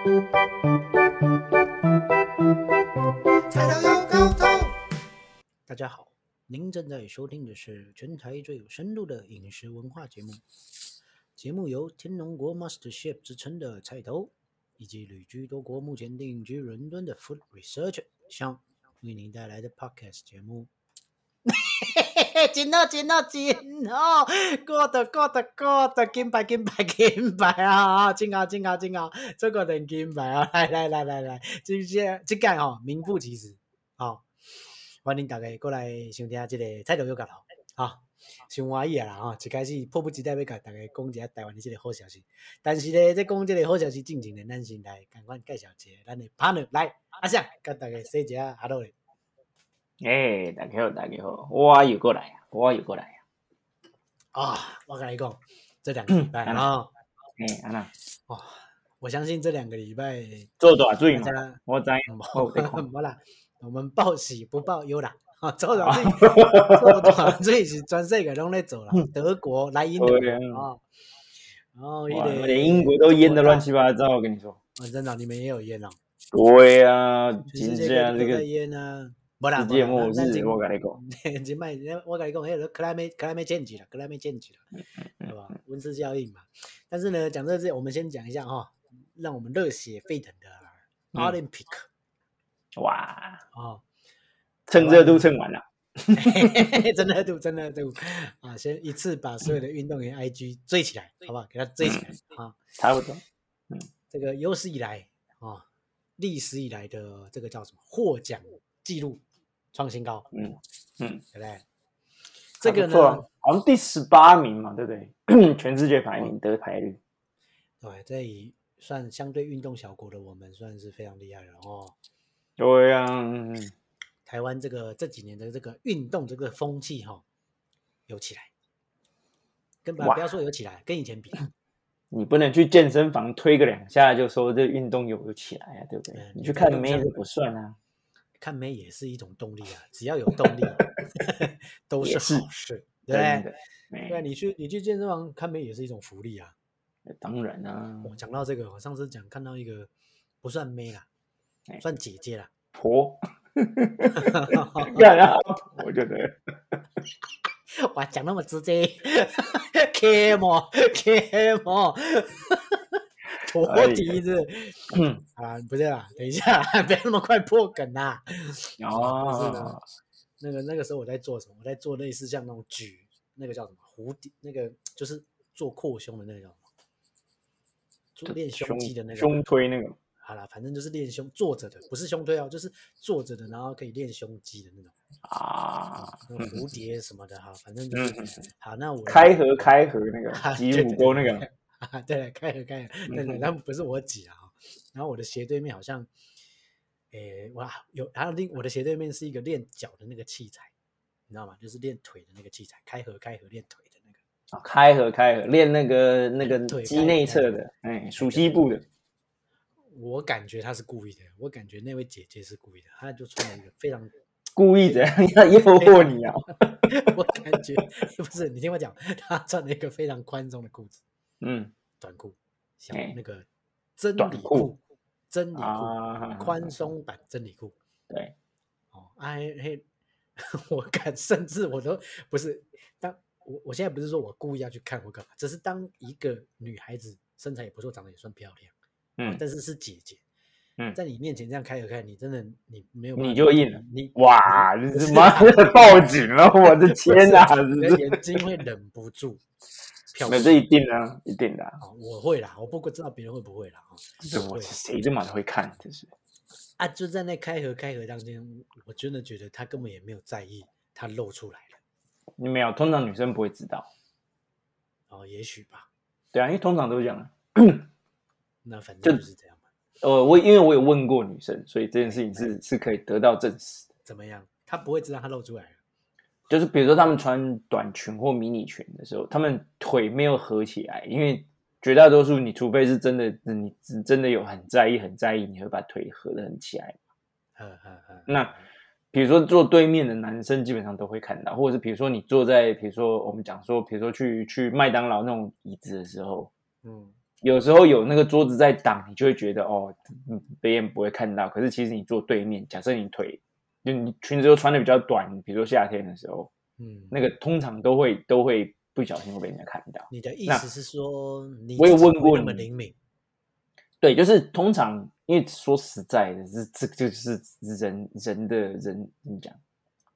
菜头有沟通。大家好，您正在收听的是全台最有深度的饮食文化节目。节目由天龙国 Master Chef 之称的菜头，以及旅居多国、目前定居伦敦的 Food Researcher 香为您带来的 Podcast 节目。真哦，真哦，真哦，good good good，金牌金牌金牌啊！真好真好真好，这个等金牌啊！来来来来来，这些这个吼名副其实，好、欢迎大家过来收听这个菜头有角头，好、伤欢喜啊啦吼！一开始迫不及待要甲大家讲一下台湾的这个好消息，但是呢，在讲这个好消息之前呢，咱先来赶快介绍一下咱的 partner，来阿翔，跟大家说一下 hello 嘞。哎，大家好，大家好，我又过来啊，我又过来啊。啊，我跟你讲，这两个礼拜 哎，安娜哇，我相信这两个礼拜做大水嘛大，家我知，我有在看。没啦，我们报喜不报忧啦。啊，做大水，做大水是全世界拢在做啦，德国莱茵啊啊，然后一哇个连英国都淹得乱七八糟，我跟你说。啊，真的你们也有淹哦，对啊，全世真正这个淹啊，世界末日，我跟你讲，真卖，我跟你讲，迄个 climate climate change 啦，climate change 啦，对吧？温室效应嘛。但是呢，讲这些，我们先讲一下哈，让我们热血沸腾的嗯 Olympic 哇，哦，趁热度蹭完了。真的 度，真的度啊！先一次把所有的运动员 IG 追起来，好不好？给他追起来啊！差不多。这个有史以来啊，历史以来的这个叫什么获奖记录创新高，嗯嗯，对不对？这个呢，好像第十八名嘛，对不对？全世界排名得排率。对，这以算相对运动小国的我们，算是非常厉害了哦。对啊，嗯台湾这个这几年的这个运动这个风气哈、有起来，根本不要说有起来，跟以前比，你不能去健身房推个两下就说这运动有起来啊，对不对嗯？你去看妹子不算啊。看妹也是一种动力啊，只要有动力 都是好事，对不对？对你去你去健身房看妹也是一种福利啊。当然啊，我讲到这个，我上次讲看到一个不算妹啦，哎算姐姐啦，婆，干啊，我觉得 哇，讲那么直接，K 么 K 么，婆哎呀蹄子嗯。啊，不是啦，等一下，不要那么快破梗啦。哦。是哦的，那个那个时候我在做什么？我在做类似像那种举那个叫什么蝴蝶，那个就是做扩胸的那个叫什么？做练胸肌的那个。胸推那个，好啦，反正就是练胸坐着的，不是胸推哦，就是坐着的，然后可以练胸肌的那种，啊，那蝴蝶什么的哈，反正就是、嗯好。那我开合开合那个 啊挤对乳沟那个，啊，对了，开了开了，对对，嗯但不是我挤啊。然后我的斜对面好像，诶，哇，有，还有另我的斜对面是一个练脚的那个器材，你知道吗？就是练腿的那个器材，开合开合练腿的那个。啊开合开合练那个那个对肌内侧的，哎，属膝部的，我感觉他是故意的，我感觉那位姐姐是故意的，她就穿了一个非常，故意的 要诱惑你啊，我感觉不是，你听我讲，她穿了一个非常宽松的裤子，嗯。短裤，小哎那个真理裤，真理裤，啊，宽松版真理裤。对，哦，哎嘿，我看，甚至我都不是当我我现在不是说我故意要去看我干嘛，只是当一个女孩子身材也不错，长得也算漂亮，嗯。但是是姐姐，嗯。在你面前这样开合开，你真的你没有你就硬了你哇，你你他妈的报警了，我的天哪，你的眼睛会忍不住飘那这一定啊，一定的啊，哦我会啦，我不知道别人会不会啦，哦这我谁这么会看，就是。啊，就在那开合开合当中，我真的觉得他根本也没有在意，他露出来了，你没有，通常女生不会知道。哦，也许吧，对啊，因为通常都是这样啊。那反正就是这样嘛。呃，我因为我有问过女生，所以这件事情是是可以得到证实的。怎么样？他不会知道他露出来了。就是比如说他们穿短裙或迷你裙的时候，他们腿没有合起来，因为绝大多数你除非是真的你是真的有很在意很在意，你会把腿合得很起来。嗯嗯嗯，那比如说坐对面的男生基本上都会看到，或者是比如说你坐在比如说我们讲说，比如说去去麦当劳那种椅子的时候，嗯，有时候有那个桌子在挡，你就会觉得哦，嗯别人不会看到。可是其实你坐对面，假设你腿就你裙子又穿的比较短，比如说夏天的时候，嗯，那个通常都会都会不小心会被人家看到。你的意思是说，你我有自己不会那么问过你灵敏，对，就是通常，因为说实在的，这这这就是人人的人怎么讲，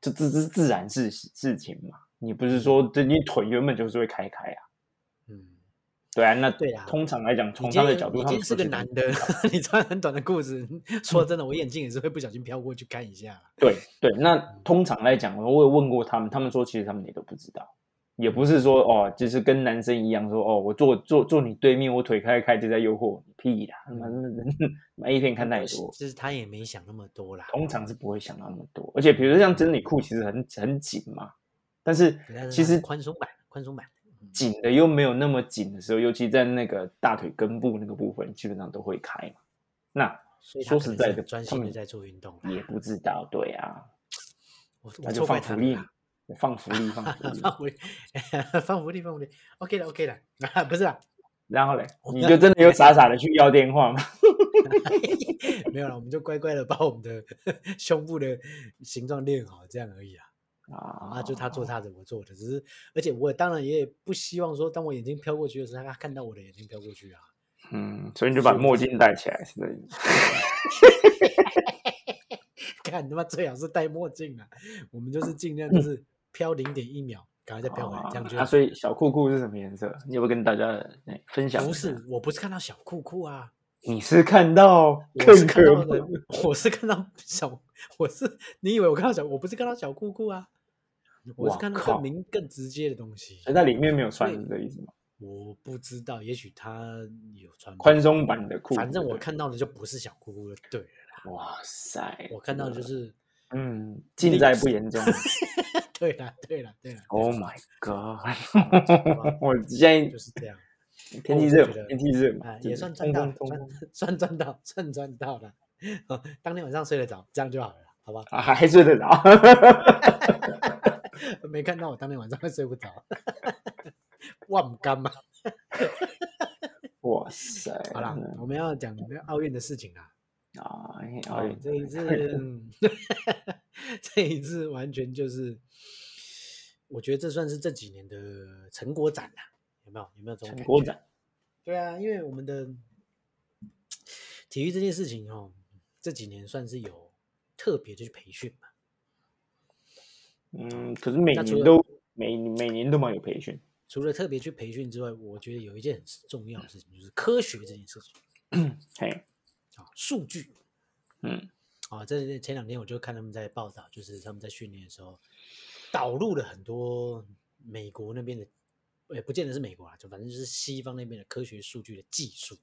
这这这是自然事事情嘛。你不是说这你腿原本就是会开开啊？嗯，对啊，那对啊通常来讲，从他的角度，他是个男的，你穿很短的裤子，说真的，我眼镜也是会不小心飘过去看一下。对对，那嗯通常来讲，我有问过他们，他们说其实他们也都不知道，也不是说哦，就是跟男生一样说哦，我坐坐坐你对面，我腿开开就在诱惑你，屁啦，他妈的人妈 A 片看太多，就是他也没想那么多啦。通常是不会想到那么多，而且比如说像真理裤其实很很紧嘛，但是其实宽松版，宽松版。嗯紧的又没有那么紧的时候，尤其在那个大腿根部那个部分，基本上都会开嘛。那说实在的，专心的在做运动。也不知道，对啊，我就放福利放福利，放福利。放福利，放福利，放福利。OK 了，OK 了，啊，不是啦，然后嘞，你就真的有傻傻的去要电话吗？没有了，我们就乖乖的把我们的胸部的形状练好，这样而已啊。啊啊，就他做他的，我做的，只是，而且我当然也不希望说，当我眼睛飘过去的时候，他看到我的眼睛飘过去啊。嗯，所以你就把墨镜戴起来，是这意思。看他妈最好是戴墨镜啊，我们就是尽量就是飘零点一秒，赶快再飘回来，这样就啊，所以小裤裤是什么颜色？你有没有跟大家哎分享？不是，我不是看到小裤裤啊，你是看到我更是看到我是看到小，我是你以为我看到小，我不是看到小裤裤啊，我是看到靠更明更直接的东西。所以它里面没有穿，对是这意思吗？我不知道，也许他有穿吧宽松版的裤子，反正我看到的就不是小裤裤的对了啦，哇塞，我看到的就是，嗯，尽在不言中。对啦，对啦，对啦，Oh my god！我现在就是这样，天气热天气热也算赚到算 算赚到，算赚到了。哦当天晚上睡得着，这样就好了，好吧？啊，还睡得着。没看到我当天晚上会睡不着，忘干嘛？哇塞！好啦，我们要讲奥运的事情啦。啊，奥运这一次，嗯这一次完全就是，我觉得这算是这几年的成果展啦，有没有？有没有这种？成果展，对啊，因为我们的体育这件事情哦，这几年算是有特别的去培训嘛。嗯，可是每年都每每年都蛮有培训。除了特别去培训之外，我觉得有一件很重要的事情，就是科学这件事情 嘿，啊，数据嗯啊。这前两天我就看他们在报道，就是他们在训练的时候导入了很多美国那边的，也不见得是美国啊，就反正就是西方那边的科学数据的技术。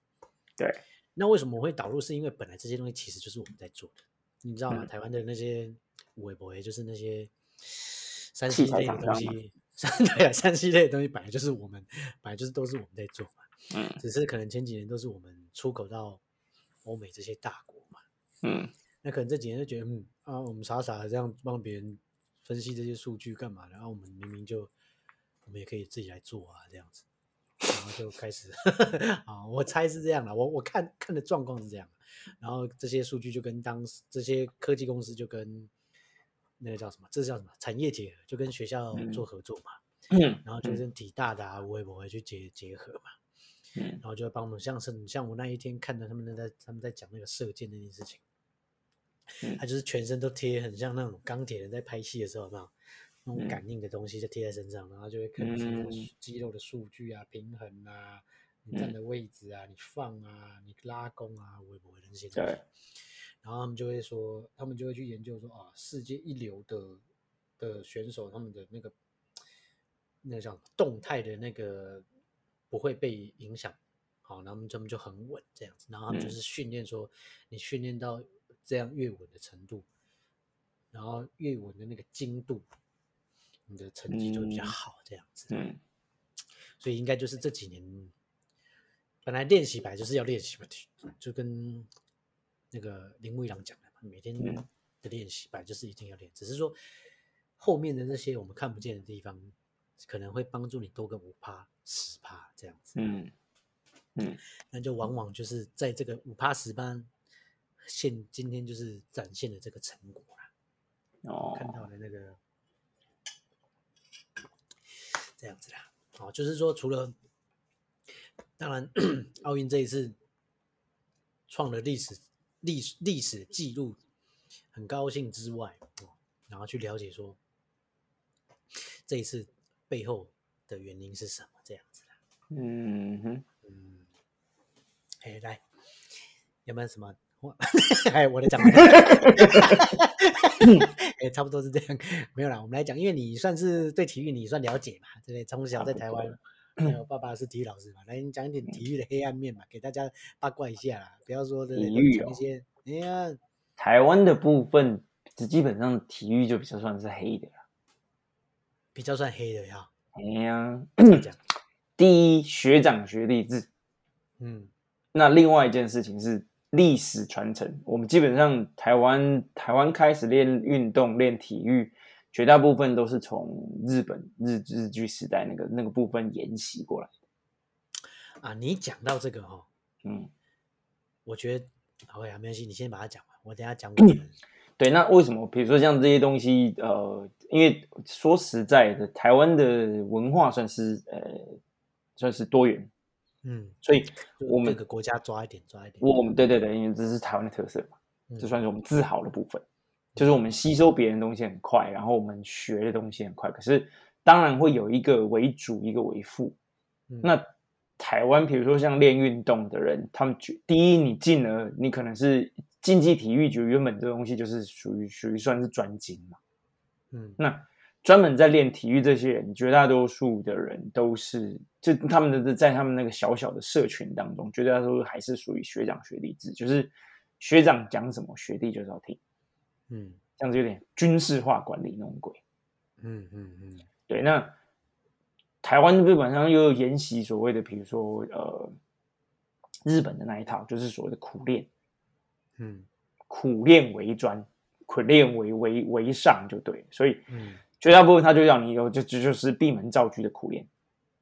对，那为什么我会导入？是因为本来这些东西其实就是我们在做的，你知道吗？嗯台湾的那些微博，也就是那些三器 C 材类的东西，三 对啊，三 C 类的东西本来就是我们，本来就是都是我们在做嘛。嗯只是可能前几年都是我们出口到欧美这些大国嘛，嗯那可能这几年就觉得，嗯啊，我们傻傻的这样帮别人分析这些数据干嘛的？然后我们明明就我们也可以自己来做啊，这样子，然后就开始 啊，我猜是这样了，我我看看的状况是这样，然后这些数据就跟当时这些科技公司就跟那个叫什么，这叫什么产业结合，就跟学校做合作嘛，嗯然后就跟体大的啊、微博去结结合嘛，嗯。然后就会帮我们，像是像我那一天看到他们在他们在讲那个射箭那件事情，嗯。他就是全身都贴很像那种钢铁人在拍戏的时候，那种嗯感应的东西就贴在身上，然后就会看到身上嗯。肌肉的数据啊、平衡啊、你站的位置啊、你放啊、你拉弓啊、我也不会那些东西对。然后他们就会说，他们就会去研究说啊，世界一流的的选手，他们的那个那个叫动态的那个不会被影响，好，然后他们就很稳这样子，然后他们就嗯。是训练说，你训练到这样越稳的程度，然后越稳的那个精度，你的成绩就会比较嗯。好这样子。嗯。所以应该就是这几年，本来练习本来就是要练习嘛，就跟那个林木一郎讲的嘛，每天嗯的练习本来就是一定要练，只是说后面的那些我们看不见的地方，可能会帮助你多个五趴、十趴这样子。嗯嗯，那就往往就是在这个五趴十班现今天就是展现的这个成果啦，哦，看到的那个这样子啦。哦，就是说除了当然 奥运这一次创了历史历史历史记录，很高兴之外，哦，然后去了解说这一次背后的原因是什么，这样子啦。嗯哼，嗯，哎，来，有没有什么？我 哎，我的讲完。哎，差不多是这样，没有啦。我们来讲，因为你算是对体育你算了解嘛，对不对？从小在台湾，还有爸爸是体育老师嘛，来你讲一点体育的黑暗面嘛，给大家八卦一下啦。不要说的体育哦一些，哎呀，台湾的部分，只基本上体育就比较算是黑的啦。比较算黑的呀。哎呀，讲，第一学长学弟制，嗯那另外一件事情是历史传承。我们基本上台湾台湾开始练运动、练体育，绝大部分都是从日本日日剧时代那个那个部分沿袭过来。啊，你讲到这个哦、嗯，我觉得 OK 啊，没关系，你先把它讲完，我等下讲我的。对。那为什么比如说像这些东西，呃，因为说实在的，台湾的文化算是呃算是多元，嗯，所以我们各个国家抓一点，抓一点。我们对对对，因为这是台湾的特色嘛。嗯这算是我们自豪的部分，就是我们吸收别人的东西很快，然后我们学的东西很快。可是当然会有一个为主，一个为辅。嗯那台湾，比如说像练运动的人，他们觉第一，你进了，你可能是竞技体育局原本这东西就是属于属于算是专精嘛。嗯那专门在练体育这些人，绝大多数的人都是，就他们的在他们那个小小的社群当中，绝大多数还是属于学长学弟制，就是学长讲什么，学弟就是要听，嗯。这样子有点军事化管理那种鬼。嗯嗯嗯。对，那台湾基本上又有沿袭所谓的，比如说呃，日本的那一套，就是所谓的苦练，嗯。苦练为专，苦练为为为上就对，所以嗯。绝大部分他就让你有就就就是闭门造车的苦练。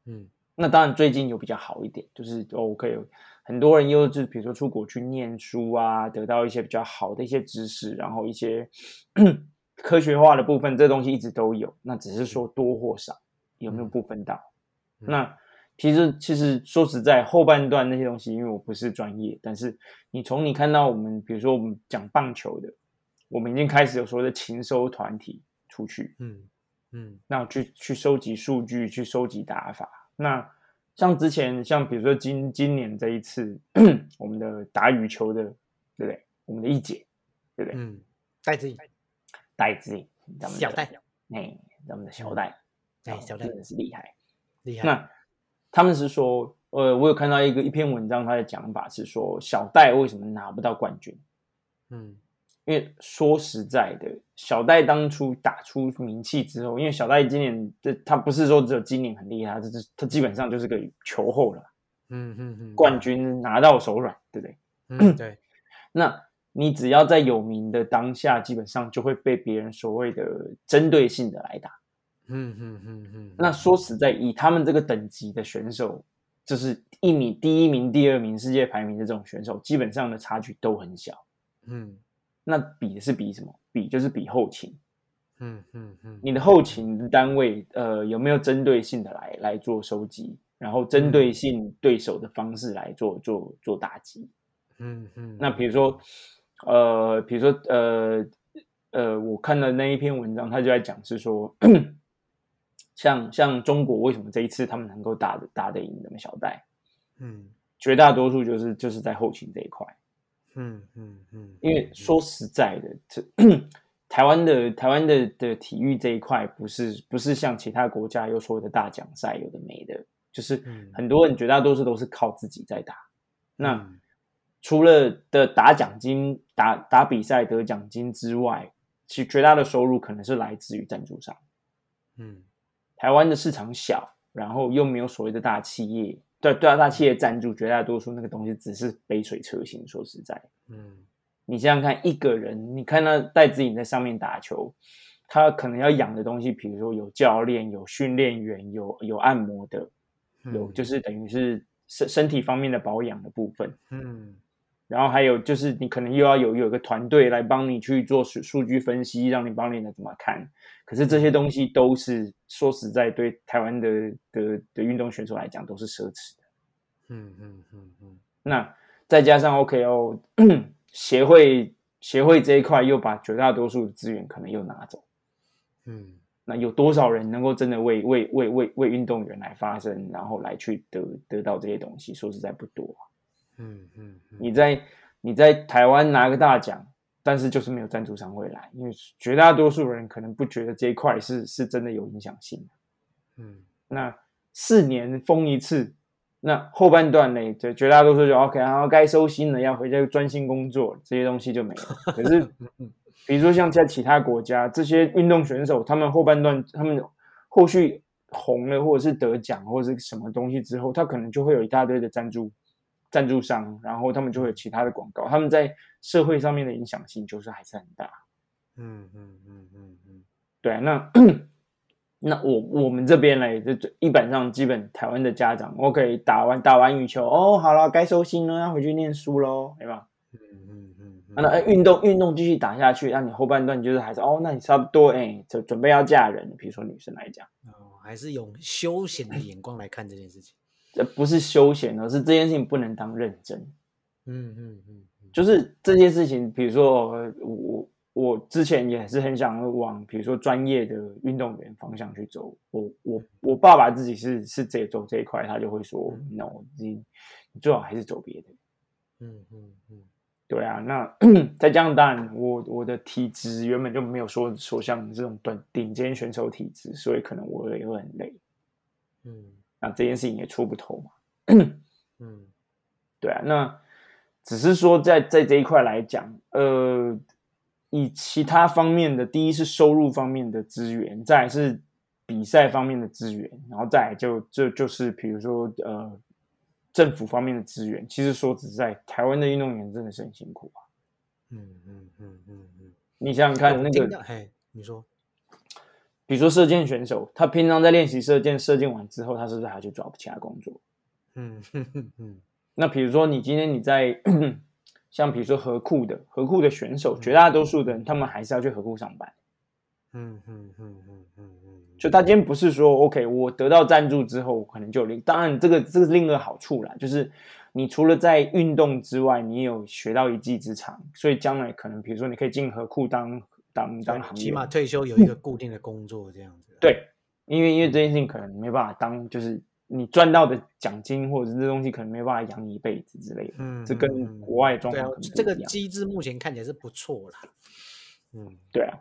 嗯那当然，最近有比较好一点，就是哦，可以有很多人又就是比如说出国去念书啊，得到一些比较好的一些知识，然后一些 科学化的部分，这东西一直都有，那只是说多或少有没有部分到。嗯那其实其实说实在，后半段那些东西，因为我不是专业，但是你从你看到我们，比如说我们讲棒球的，我们已经开始有所谓的勤收团体出去，嗯嗯那去去收集数据，去收集打法。那像之前，像比如说今今年这一次，我们的打羽球的，对不对？我们的一姐，对不对？嗯，戴志颖戴志颖，咱们的小戴，哎，咱们的小戴，哦哎小戴真的是厉害。厉害。那他们是说，呃，我有看到一个一篇文章，他的讲法是说，小戴为什么拿不到冠军？嗯因为说实在的，小戴当初打出名气之后，因为小戴今年这他不是说只有今年很厉害，他这是他基本上就是个球后了，嗯嗯嗯，冠军拿到手软，对不对？嗯对，那你只要在有名的当下，基本上就会被别人所谓的针对性的来打。嗯嗯嗯嗯，那说实在，以他们这个等级的选手，就是一米第一名、第二名世界排名的这种选手，基本上的差距都很小。嗯那比的是比什么？比就是比后勤。嗯嗯嗯，你的后勤单位，呃，有没有针对性的来来做收集，然后针对性对手的方式来做做做打击？嗯嗯，那比如说，呃，比如说，呃呃，我看的那一篇文章，他就在讲是说，像像中国为什么这一次他们能够打的打得赢咱们小戴，嗯绝大多数就是就是在后勤这一块。嗯嗯嗯，因为说实在的，这 台湾的台湾的的体育这一块，不是不是像其他国家有所谓的大奖赛，有的没的，就是嗯。很多人绝大多数都是靠自己在打。那嗯。除了的打奖金、打打比赛得奖金之外，其绝大的收入可能是来自于赞助商。嗯。台湾的市场小，然后又没有所谓的大企业，对对啊，大企业赞助，绝大多数那个东西只是杯水车薪。说实在，嗯。你想想看，一个人，你看他戴资颖在上面打球，他可能要养的东西，比如说有教练、有训练员、有有按摩的，有嗯。就是等于是身身体方面的保养的部分，嗯然后还有就是你可能又要有有一个团队来帮你去做数数据分析，让你帮你的怎么看。可是这些东西都是说实在，对台湾的的的运动选手来讲都是奢侈的。嗯嗯嗯嗯那再加上 OKO 协会协会这一块又把绝大多数的资源可能又拿走，嗯那有多少人能够真的为为为为为运动员来发声，然后来去得得到这些东西？说实在不多啊、嗯你在你在台湾拿个大奖，但是就是没有赞助商会来，因为绝大多数人可能不觉得这一块是是真的有影响性的。嗯那四年封一次，那后半段呢，就绝大多数就 OK，然后该收心了，要回家专心工作，这些东西就没了。可是，比如说像在其他国家，这些运动选手，他们后半段他们后续红了，或者是得奖，或者是什么东西之后，他可能就会有一大堆的赞助赞助商，然后他们就会有其他的广告，他们在社会上面的影响性就是还是很大。嗯嗯嗯嗯嗯对啊，那那我我们这边嘞，就就一本上基本台湾的家长，OK，打完打完羽球，哦，好了，该收心了，要回去念书喽，对吧？嗯嗯嗯啊那哎运动运动继续打下去，那你后半段就是还是哦，那你差不多哎，就准备要嫁人，比如说女生来讲，哦，还是用休闲的眼光来看这件事情。这不是休闲，而是这件事情不能当认真。嗯嗯嗯嗯，就是这件事情，比如说呃我我之前也是很想往比如说专业的运动员方向去走。我我我爸爸自己是是这走这一块，他就会说，no，你你最好还是走别的。嗯嗯嗯对啊，那 再加上当然我我的体质原本就没有说说像这种短顶尖选手体质，所以可能我也会很累。嗯那这件事情也出不头嘛。嗯对啊，那只是说在在这一块来讲，呃，以其他方面的，第一是收入方面的资源，再来是比赛方面的资源，然后再就就这就是比如说呃政府方面的资源。其实说实在，台湾的运动员真的是很辛苦啊。嗯嗯嗯嗯嗯，你想想看，那个到嘿，你说，比如说射箭选手，他平常在练习射箭，射箭完之后，他是不是还去找其他工作？嗯哼哼嗯那比如说你今天你在 像比如说河库的河库的选手，绝大多数的人他们还是要去河库上班。嗯嗯嗯嗯嗯嗯，就他今天不是说 OK，我得到赞助之后，我可能就有另当然这个这个是另一个好处啦，就是你除了在运动之外，你有学到一技之长，所以将来可能比如说你可以进河库当当当行业起码，退休有一个固定的工作这样子。，对，因为因为这件事情可能没办法当，就是你赚到的奖金或者是这东西可能没办法养你一辈子之类的，嗯这跟国外状况这个机制目前看起来是不错啦。嗯对啊，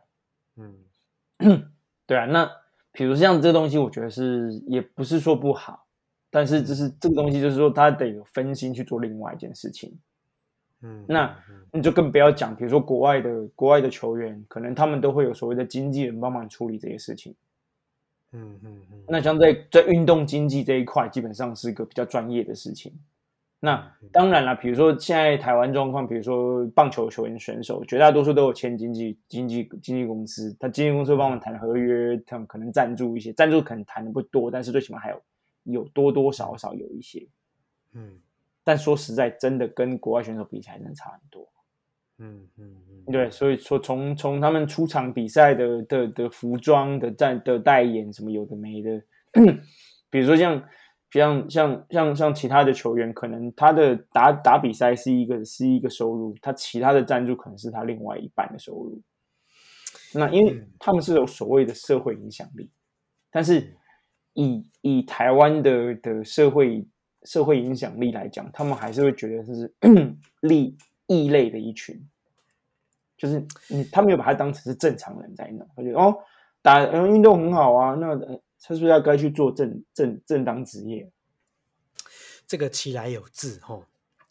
嗯 对啊，那比如像这东西，我觉得是也不是说不好，但是就是这个东西，就是说他得有分心去做另外一件事情。嗯，那嗯你就更不要讲，比如说国外的国外的球员，可能他们都会有所谓的经纪人帮忙处理这些事情。嗯嗯嗯，那像在在运动经济这一块，基本上是个比较专业的事情。那嗯当然了，比如说现在台湾状况，比如说棒球球员选手，绝大多数都有签经纪经纪经纪公司，他经纪公司会帮我们谈合约，他们可能赞助一些，赞助可能谈的不多，但是最起码还有有多多少少有一些。嗯但说实在，真的跟国外选手比起来，真的差很多。嗯嗯嗯，对，所以说从从他们出场比赛的的的服装的代的代言什么有的没的，比如说像像像像像其他的球员，可能他的打打比赛是一个是一个收入，他其他的赞助可能是他另外一半的收入。那因为嗯他们是有所谓的社会影响力，但是以以台湾的的社会社会影响力来讲，他们还是会觉得是 利异类的一群，就是你他没有把他当成是正常人在弄，他觉得哦打嗯运动很好啊，那呃他是不是要该去做正正正当职业？这个其来有自吼。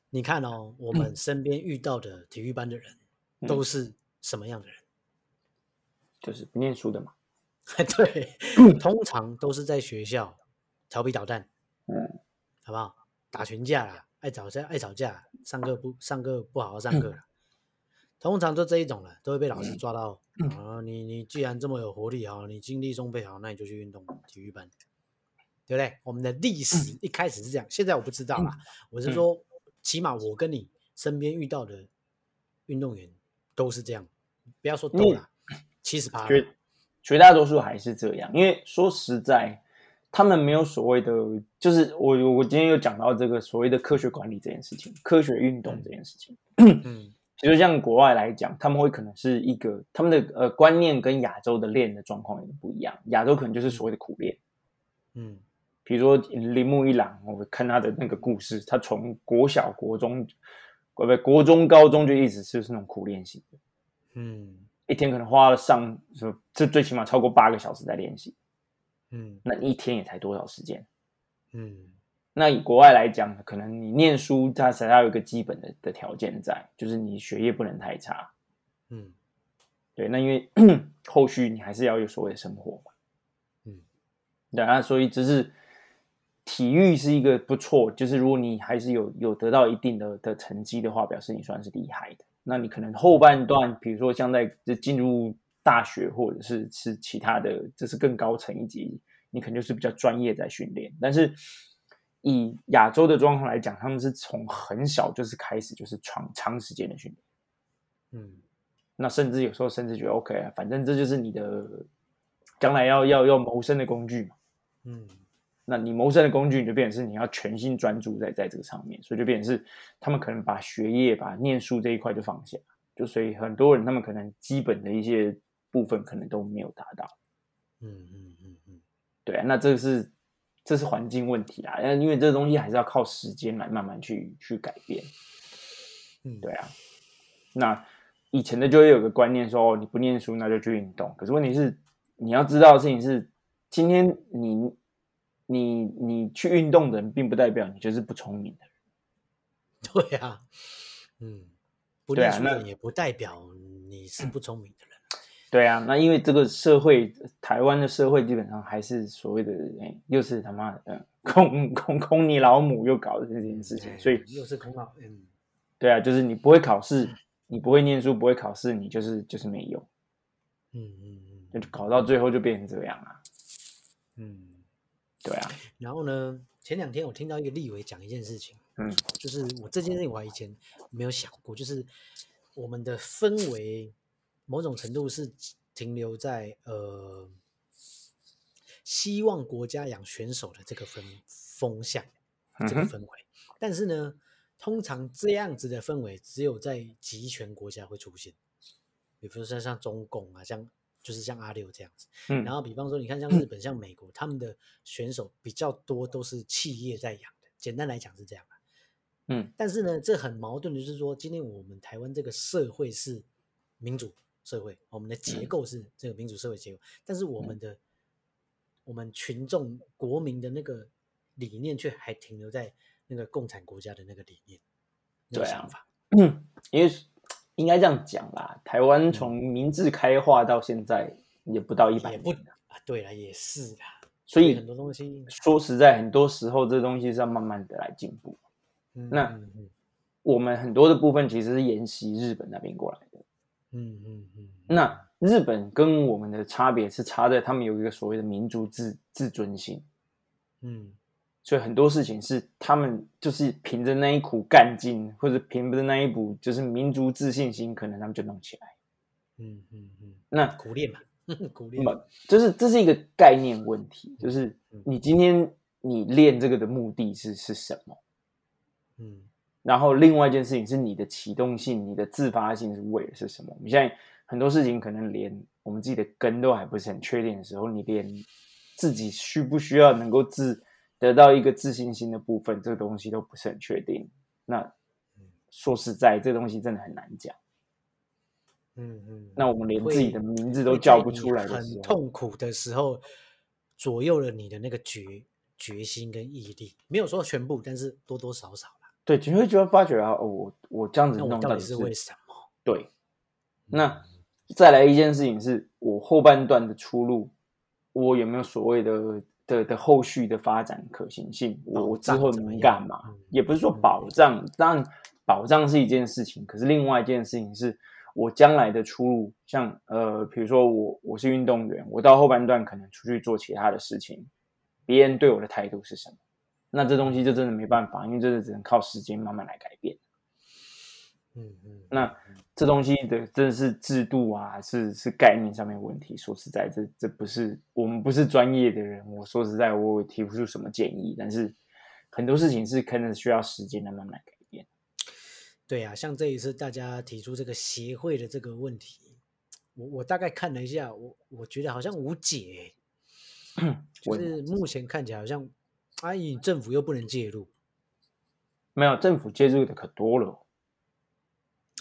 你看哦，我们身边遇到的体育班的人嗯都是什么样的人？就是不念书的嘛，对，通常都是在学校调皮捣蛋，嗯，好不好？打群架啦，爱吵架爱吵架，上课不上课不好好上课啦。通常就这一种了，都会被老师抓到。啊，你你既然这么有活力哈，你精力充沛好，那你就去运动体育班。对不对？我们的历史一开始是这样，现在我不知道啦。我是嗯说，起码我跟你身边遇到的运动员都是这样，不要说都了，七十趴。绝绝大多数还是这样，因为说实在，他们没有所谓的，就是我我今天有讲到这个所谓的科学管理这件事情，科学运动这件事情。嗯。其实像国外来讲，他们会可能是一个他们的呃观念跟亚洲的练的状况有点不一样，亚洲可能就是所谓的苦练。嗯。比如说铃木一朗，我看他的那个故事，他从国小、国中，不不，国中、高中就一直是那种苦练型的，嗯。一天可能花了上说这最起码超过八个小时在练习，嗯那一天也才多少时间？嗯那以国外来讲，可能你念书，它才要有一个基本的的条件在，就是你学业不能太差。嗯对，那因为 后续你还是要有所谓的生活嘛。嗯对啊，所以只是体育是一个不错，就是如果你还是有有得到一定的的成绩的话，表示你算是厉害的。那你可能后半段，比如说像在这进入大学或者是是其他的，这是更高层一级，你肯定就是比较专业在训练。但是以亚洲的状况来讲，他们是从很小就是开始就是长长时间的训练。嗯那甚至有时候甚至觉得 OK 啊，反正这就是你的将来要要要谋生的工具嘛。嗯那你谋生的工具，你就变成是你要全心专注在在这个上面，所以就变成是他们可能把学业、把念书这一块就放下，就所以很多人他们可能基本的一些部分可能都没有达到。嗯嗯嗯嗯对啊，那这个是这是环境问题啊，因为这个东西还是要靠时间来慢慢去去改变。嗯，对啊，那以前的就会有个观念说，哦，你不念书那就去运动。可是问题是，你要知道的事情是，今天你你你去运动的人，并不代表你就是不聪明的人。对啊，嗯，不念书的也不代表你是不聪明的人。对啊，那因为这个社会，台湾的社会基本上还是所谓的，哎，又是他妈的嗯空空空你老母又搞的这件事情，哎所以又是空老，嗯对啊，就是你不会考试，你不会念书，不会考试，你就是就是没用，嗯嗯嗯就嗯搞到最后就变成这样啊。嗯。对啊，然后呢，前两天我听到一个立委讲一件事情，嗯就是我这件事情我还以前没有想过，就是我们的氛围某种程度是停留在呃希望国家养选手的这个风风向这个氛围，但是呢，通常这样子的氛围只有在集权国家会出现，比如说像中共啊，像就是像阿六这样子。嗯然后比方说，你看像日本、像美国，他们的选手比较多都是企业在养的，简单来讲是这样啊。嗯但是呢，这很矛盾的就是说，今天我们台湾这个社会是民主社会，我们的结构是这个民主社会结构，但是我们的我们群众国民的那个理念却还停留在那个共产国家的那个理念、那个对啊想法。嗯，因为应该这样讲啦，台湾从明治开化到现在也不到一百也不年，啊，对了，也是啦。所以很多东西，说实在，很多时候这东西是要慢慢的来进步。嗯那我们很多的部分其实是沿袭日本那边过来的。嗯嗯嗯，那日本跟我们的差别是差在他们有一个所谓的民族自自尊心，嗯。所以很多事情是他们就是凭着那一股干劲，或者凭着那一股就是民族自信心，可能他们就弄起来。嗯嗯嗯，那苦练嘛，苦练。就是这是一个概念问题，就是嗯。你今天你练这个的目的是是什么？嗯然后另外一件事情是你的启动性、你的自发性是为的是什么？我们现在很多事情可能连我们自己的根都还不是很确定的时候，你连自己需不需要能够自得到一个自信心的部分，这个东西都不是很确定。那说实在，这个东西真的很难讲。嗯嗯，那我们连自己的名字都叫不出来的时很，痛苦的时候，左右了你的那个决决心跟毅力。没有说全部，但是多多少少啦。对，你会觉得发觉啊，哦，我我这样子弄到底是为什么？对。那再来一件事情是，我后半段的出路，我有没有所谓的的的后续的发展可行性？我我之后能干嘛嗯？也不是说嗯保障，当然保障是一件事情，可是另外一件事情是我将来的出路，像呃，比如说我我是运动员，我到后半段可能出去做其他的事情，别人对我的态度是什么。那这东西就真的没办法，因为这是只能靠时间慢慢来改变。嗯嗯，那这东西的真的是制度啊，是是概念上面问题。说实在，这这不是我们不是专业的人，我说实在，我也提不出什么建议。但是很多事情是可能需要时间来慢慢改变。对啊，像这一次大家提出这个协会的这个问题，我我大概看了一下，我我觉得好像无解，就是目前看起来好像，阿姨政府又不能介入，没有政府介入的可多了。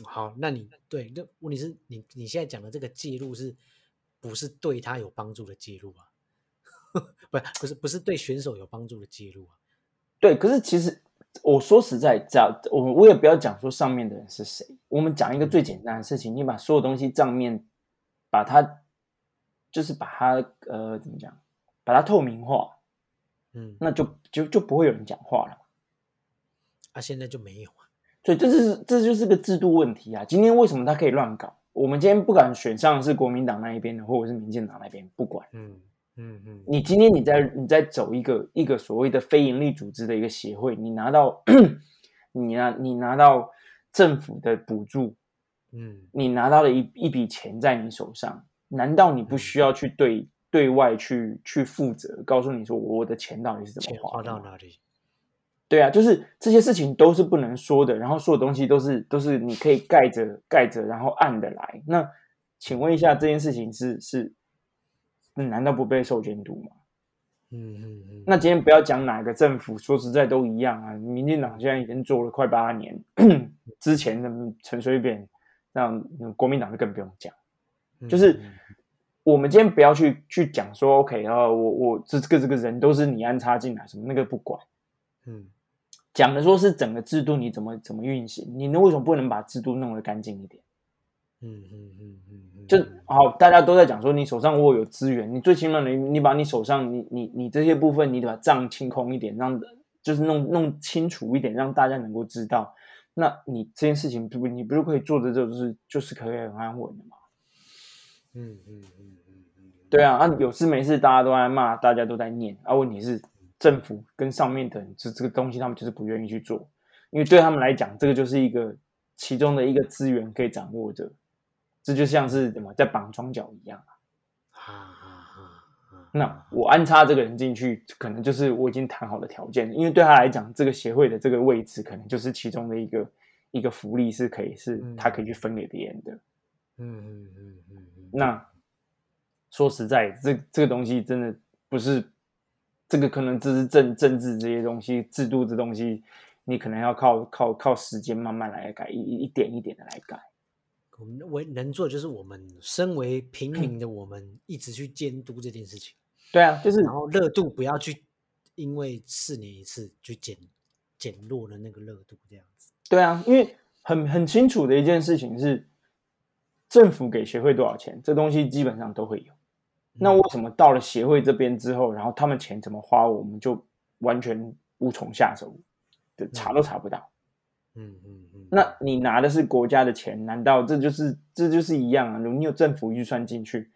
好，那你对，那问题是你你现在讲的这个介入是不是对他有帮助的介入啊？不，不是，不是对选手有帮助的介入啊？对，可是其实我说实在，只要我我也不要讲说上面的人是谁，我们讲一个最简单的事情，你把所有东西账面把它就是把它呃怎么讲，把它透明化，嗯，那就就就不会有人讲话了。啊，现在就没有啊。所以这是这就是个制度问题啊！今天为什么他可以乱搞？我们今天不敢选上是国民党那一边的，或者是民进党那边，不管。嗯嗯嗯，你今天你在你在走一个一个所谓的非营利组织的一个协会，你拿到你拿你拿到政府的补助，嗯，你拿到了一一笔钱在你手上，难道你不需要去对对外去去负责，告诉你说我的钱到底是怎么花花？到哪里？对啊，就是这些事情都是不能说的，然后所有东西都是都是你可以盖着盖着，然后按的来。那请问一下，这件事情是是，嗯难道不被受监督吗？嗯嗯嗯，那今天不要讲哪个政府，说实在都一样啊。民进党现在已经做了快八年，之前的陈水扁，那国民党就更不用讲。就是嗯我们今天不要去去讲说，OK，然后我我这这个这个人都是你安插进来，什么那个不管。嗯讲的说是整个制度你怎么怎么运行，你为什么不能把制度弄得干净一点？嗯嗯嗯嗯嗯，就好，大家都在讲说你手上握有资源，你最起码你你把你手上你你你这些部分你把账清空一点，让就是弄弄清楚一点，让大家能够知道，那你这件事情不你不是可以做的就是就是可以很安稳的嘛？嗯嗯嗯嗯嗯，对啊，啊有事没事大家都在骂，大家都在念，啊问题是政府跟上面的人这这个东西他们就是不愿意去做，因为对他们来讲，这个就是一个其中的一个资源可以掌握着，这就像是什么在绑庄脚一样啊。那我安插这个人进去，可能就是我已经谈好的条件，因为对他来讲，这个协会的这个位置可能就是其中的一个一个福利，是可以是他可以去分给别人的。嗯嗯嗯嗯嗯，那说实在，这这个东西真的不是，这个可能只是政政治这些东西，制度这东西，你可能要靠靠靠时间慢慢来改，一一一点一点的来改。我们为能做的就是我们身为平民的我们，一直去监督这件事情，对啊，就是然后热度不要去因为四年一次去减减弱了那个热度，这样子。对啊，因为很很清楚的一件事情是，政府给协会多少钱，这东西基本上都会有。那为什么到了协会这边之后，然后他们钱怎么花，我们就完全无从下手，就查都查不到。嗯嗯嗯，那你拿的是国家的钱，难道这就是这就是一样啊？你有政府预算进去，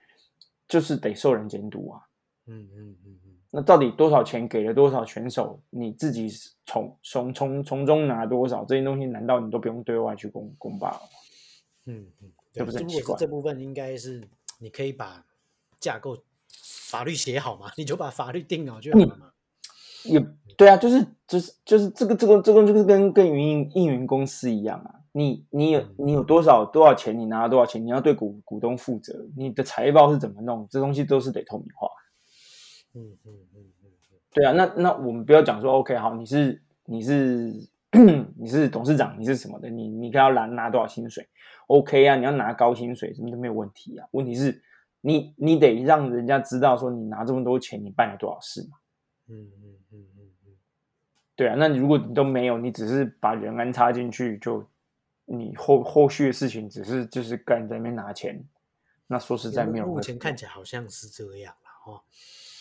就是得受人监督啊。嗯嗯嗯嗯，那到底多少钱给了多少选手，你自己从从从从中拿多少，这些东西难道你都不用对外去公公报吗？嗯嗯，这不是这部分应该是你可以把架构法律写好嘛，你就把法律定好就好了嘛。也对啊，就是就是就是这个这个这个就是跟跟运营运营公司一样啊，你你有你有多少多少钱，你拿了多少钱，你要对股股东负责，你的财报是怎么弄，这东西都是得透明化。嗯嗯嗯嗯对啊，那那我们不要讲说 OK 好，你是你是 你是董事长，你是什么的，你你要拿拿多少薪水？OK 啊，你要拿高薪水，什么都没有问题啊。问题是你你得让人家知道说你拿这么多钱，你办了多少事嘛。嗯嗯嗯嗯嗯，对啊，那你如果你都没有，你只是把人安插进去，就你后后续的事情只是就是干在那边拿钱，那说实在没有目前看起来好像是这样了哦。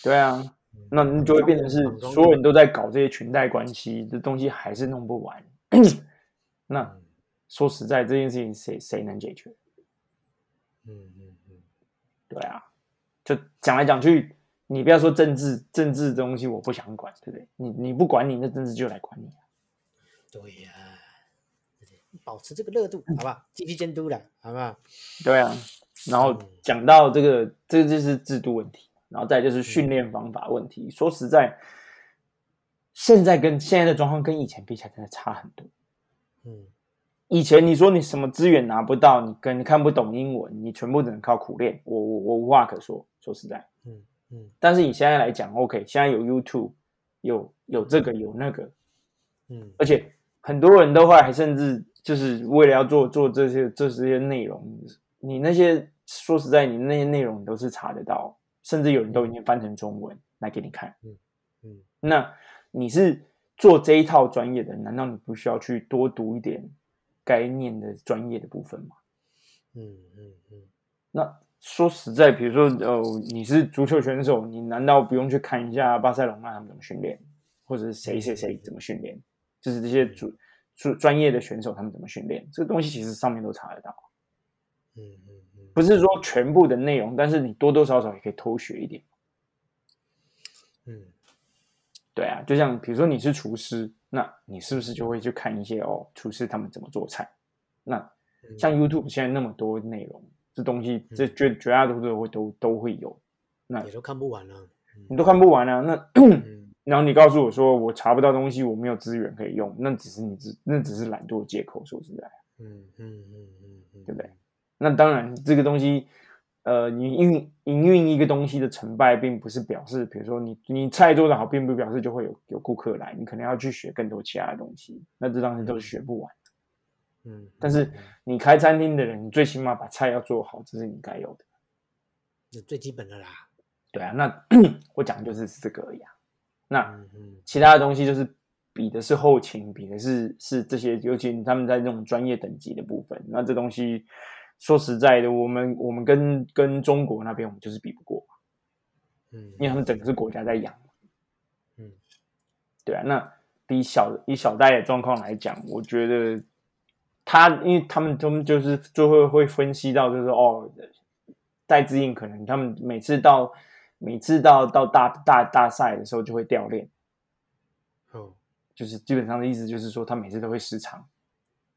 对啊，那你就会变成是所有人都在搞这些裙带关系，的东西还是弄不完。那说实在，这件事情谁谁能解决？嗯嗯嗯，对啊，就讲来讲去，你不要说政治，政治的东西我不想管，对不对？你你不管你，那政治就来管你。对呀，保持这个热度，好不好？继续监督了，好不好？对啊。然后讲到这个，这个就是制度问题，然后再就是训练方法问题。说实在，现在跟现在的状况跟以前比起来，真的差很多。嗯，以前你说你什么资源拿不到，你跟你看不懂英文，你全部只能靠苦练，我我我无话可说。说实在，嗯嗯。但是你现在来讲，OK，现在有 YouTube，有有这个有那个，嗯，而且很多人都会还甚至就是为了要做做这些这些内容。你那些说实在，你那些内容你都是查得到，甚至有人都已经翻成中文来给你看。嗯嗯，那你是做这一套专业的，难道你不需要去多读一点该念的专业的部分吗？嗯嗯嗯。那说实在，比如说呃，你是足球选手，你难道不用去看一下巴塞隆那他们怎么训练，或者是谁谁谁怎么训练？就是这些主专专业的选手他们怎么训练？这个东西其实上面都查得到。嗯嗯嗯，不是说全部的内容，但是你多多少少也可以偷学一点。嗯，对啊，就像比如说你是厨师，那你是不是就会去看一些哦，厨师他们怎么做菜？那像 YouTube 现在那么多内容，这东西这绝绝大多数都会都都会有，那你都看不完了，你都看不完啊。那 然后你告诉我说我查不到东西，我没有资源可以用，那只是你只那只是懒惰的借口。说实在，嗯嗯嗯嗯，对不对？那当然，这个东西，呃，你运营运一个东西的成败，并不是表示，比如说你你菜做的好，并不表示就会有有顾客来，你可能要去学更多其他的东西，那这当然都是学不完。嗯，但是你开餐厅的人，你最起码把菜要做好，这是你该有的，那最基本的啦。对啊，那 我讲的就是这个而已啊。那其他的东西就是比的是后勤，比的是是这些，尤其他们在这种专业等级的部分，那这东西。说实在的，我们我们跟跟中国那边，我们就是比不过，嗯，因为他们整个是国家在养，嗯，对啊，那比小以小戴的状况来讲，我觉得他，因为他们他们就是就会会分析到，就是哦，戴资颖可能他们每次到每次到到大大大赛的时候就会掉链，哦，就是基本上的意思就是说他每次都会失常。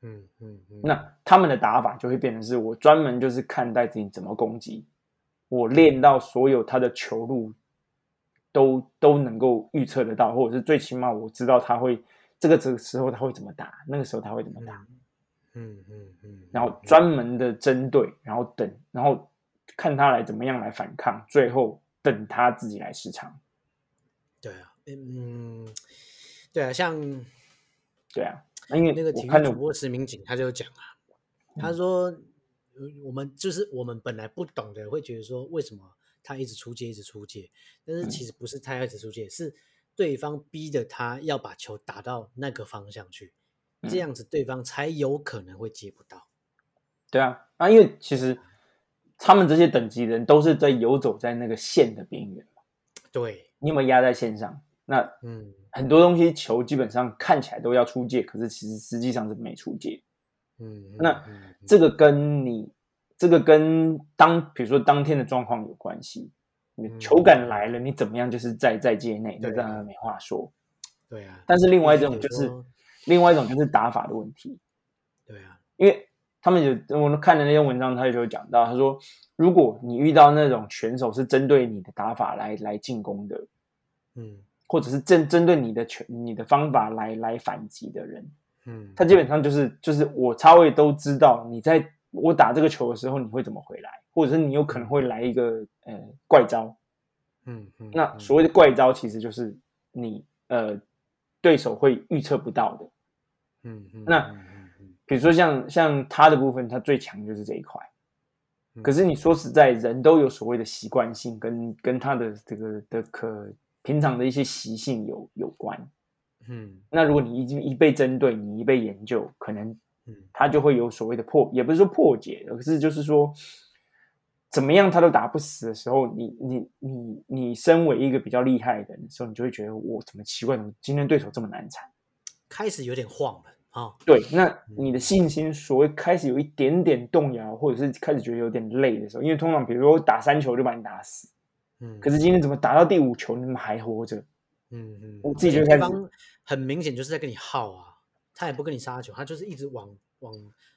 嗯嗯嗯，那他们的打法就会变成是我专门就是看戴资颖怎么攻击，我练到所有他的球路都都能够预测得到，或者是最起码我知道他会这个这个时候他会怎么打，那个时候他会怎么打，嗯嗯嗯，然后专门的针对，然后等，然后看他来怎么样来反抗，最后等他自己来失常。对啊，嗯，对啊，像对啊。因为那个体育主播石明景他就讲啊，他说，我们就是我们本来不懂的，会觉得说为什么他一直出界，一直出界，但是其实不是他一直出界，是对方逼着他要把球打到那个方向去，这样子对方才有可能会接不到。对啊，啊，因为其实他们这些等级人都是在游走在那个线的边缘对，你有没有压在线上？那嗯。很多东西球基本上看起来都要出界，可是其实实际上是没出界。嗯，那这个跟你这个跟当比如说当天的状况有关系。你球感来了，你怎么样就是在在界内，那当然没话说。对啊。但是另外一种就是另外一种就是打法的问题。对啊。因为他们有我们看的那些文章，他就有讲到，他说如果你遇到那种选手是针对你的打法来来进攻的，嗯。或者是针针对你的拳、你的方法来来反击的人，嗯，他基本上就是就是我差位都知道你在我打这个球的时候你会怎么回来，或者是你有可能会来一个呃怪招，嗯嗯，那所谓的怪招其实就是你呃对手会预测不到的，嗯嗯，那比如说像像他的部分，他最强就是这一块，可是你说实在，人都有所谓的习惯性跟跟他的这个的可。平常的一些习性有有关，嗯，那如果你一一被针对，你一被研究，可能，嗯，他就会有所谓的破，也不是说破解，而是就是说，怎么样他都打不死的时候，你你你你身为一个比较厉害的人的时候，你就会觉得我怎么奇怪，怎么今天对手这么难缠，开始有点晃了啊，对，那你的信心所谓开始有一点点动摇，或者是开始觉得有点累的时候，因为通常比如说打三球就把你打死。嗯，可是今天怎么打到第五球，你们还活着？嗯嗯，我自己就开始对方很明显就是在跟你耗啊，他也不跟你杀球，他就是一直往往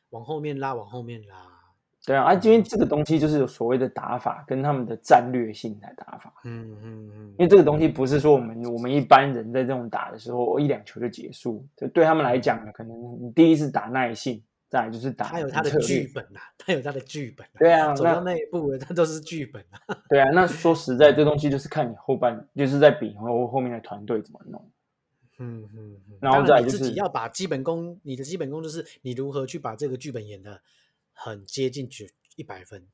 往后面拉，往后面拉。对啊，啊，因为这个东西就是有所谓的打法跟他们的战略性来打法，嗯嗯嗯，因为这个东西不是说我们我们一般人在这种打的时候一两球就结束，就对他们来讲呢，可能你第一次打耐性，再来就是打他有他的剧本啊，他有他的剧本、啊。对啊，走到那那一步了，他都是剧本啊。对啊，那 说实在，这东西就是看你后半，就是在比后后面的团队怎么弄。嗯嗯嗯。然后再来就是你自己要把基本功，你的基本功就是你如何去把这个剧本演的很接近九一百分，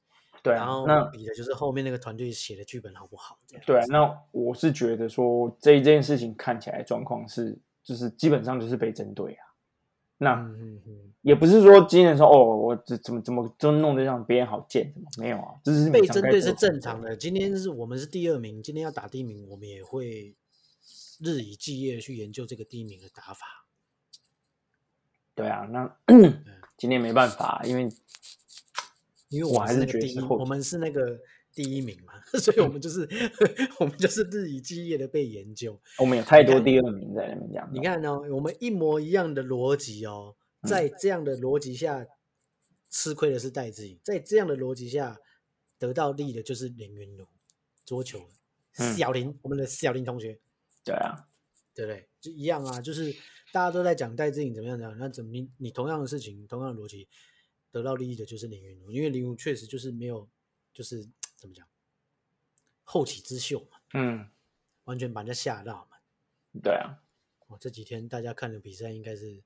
对然后，啊那比的就是后面那个团队写的剧本好不好。对啊，那我是觉得说这一件事情看起来状况是，就是基本上就是被针对啊。那也不是说今天说哦，我怎怎么怎么就弄得让别人好见，没有啊？这是被针对是正常的。今天是我们是第二名，今天要打第一名，我们也会日以继夜去研究这个第一名的打法。对啊，那今天没办法，因为因为我还是第一，觉得我们是那个第一名嘛，所以我们就是 我们就是日以继夜的被研究。我们有太多第二名在那边讲。你看哦，我们一模一样的逻辑哦，嗯在这样的逻辑下，吃亏的是戴志颖，在这样的逻辑下得到利的就是林云儒，桌球嗯小林，我们的小林同学，对啊，对不对？就一样啊，就是大家都在讲戴志颖怎么样怎么样，那怎么你你同样的事情，同样的逻辑，得到利益的就是林云儒，因为林云儒确实就是没有，就是怎么讲，后起之秀嘛，嗯，完全把人家吓到嘛。对啊，我这几天大家看的比赛，应该是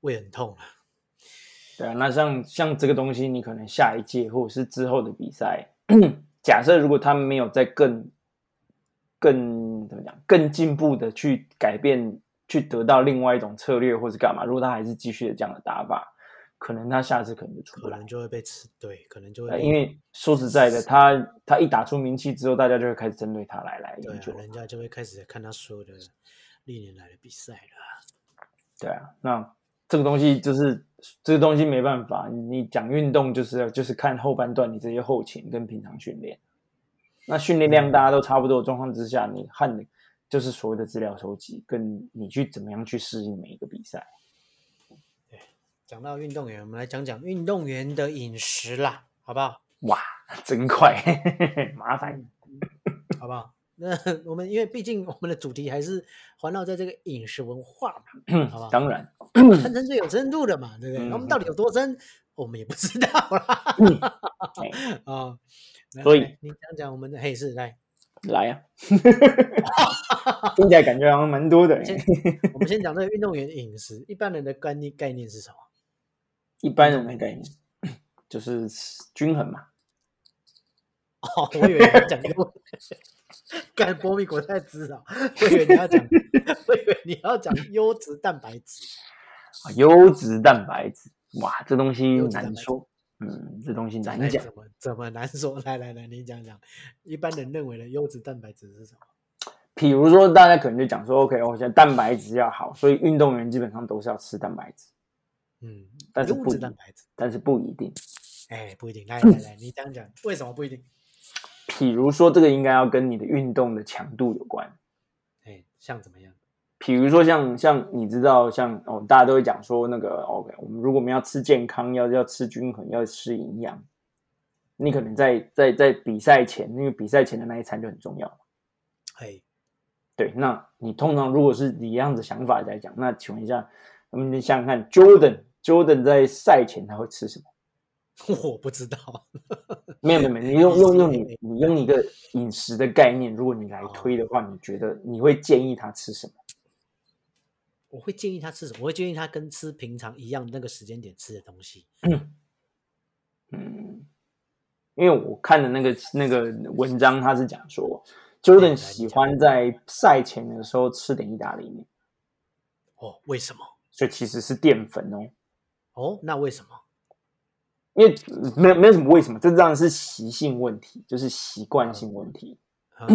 胃很痛啊。对啊。那像像这个东西，你可能下一届或者是之后的比赛，假设如果他们没有在更更怎么讲，更进步的去改变，去得到另外一种策略或是干嘛，如果他还是继续的这样的打法，可能他下次可能就出不来可能。就会被吃，对，可能就会呃被因为说实在的，他他一打出名气之后，大家就会开始针对他来来研究。，人家就会开始看他所有的历年来的比赛了。对啊，那这个东西就是这个东西没办法，你你讲运动就是要就是看后半段你这些后勤跟平常训练。那训练量大家都差不多的状况之下，你和你就是所谓的资料收集，跟你去怎么样去适应每一个比赛。讲到运动员，我们来讲讲运动员的饮食啦，好不好？哇，真快，麻烦。好不好？那我们因为毕竟我们的主题还是环绕在这个饮食文化嘛，好吧？当然，称称最有深度的嘛，对不对？嗯我们到底有多深，我们也不知道啦。哎啊，来所以你讲讲我们的嘿是来，来啊，听起来感觉好像蛮多的。先我们先讲这个运动员饮食，一般人的概念概念是什么？一般人的概念 就是均衡嘛。哦，我以为你要讲优，干波米果太知道，我以为你要讲，我以为你要讲优质蛋白质。啊，优质蛋白质，哇，这东西难说。嗯，这东西难讲。怎么怎么难说？来来来，你讲讲，一般人认为的优质蛋白质是什么？比如说，大家可能就讲说，OK，我现在蛋白质要好，所以运动员基本上都是要吃蛋白质，嗯，但是不一优质蛋白质。但是不一定。哎，不一定。来来来，你讲讲为什么不一定？比如说，这个应该要跟你的运动的强度有关。哎，像怎么样？比如说像像你知道像哦，大家都会讲说那个 OK，我们如果我们要吃健康，要要吃均衡，要吃营养，你可能在在在比赛前，因为比赛前的那一餐就很重要。哎，对，那你通常如果是你这样子想法来讲，那请问一下，我们你想想看，Jordan Jordan 在赛前他会吃什么？我不知道。没有没有没有，你用 用用你你用一个饮食的概念，如果你来推的话，你觉得你会建议他吃什么？我会建议他吃什么？我会建议他跟吃平常一样那个时间点吃的东西。嗯，因为我看的那个那个文章，他是讲说，Jordan 喜欢在赛前的时候吃点意大利面，哦，为什么？所以其实是淀粉哦。哦，那为什么？因为没有没有什么为什么，这当然是习性问题，就是习惯性问题。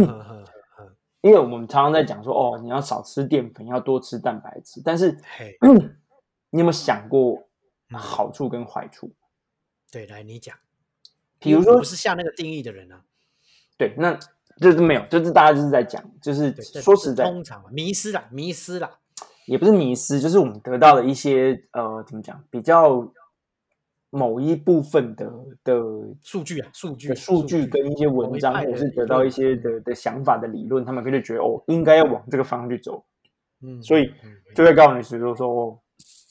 因为我们常常在讲说，哦，你要少吃淀粉，要多吃蛋白质，但是嘿，你有没有想过嗯好处跟坏处？对，来你讲。比如说我不，是下那个定义的人啊。对，那就是没有，就是大家就是在讲，就是说实在，通常迷失啦，迷失啦。也不是迷失，就是我们得到了一些呃，怎么讲，比较某一部分的的数据啊，数据数据跟一些文章，或者是得到一些的的想法的理论，他们可能就觉得哦，应该要往这个方向去走，嗯，所以就会告诉你说说哦，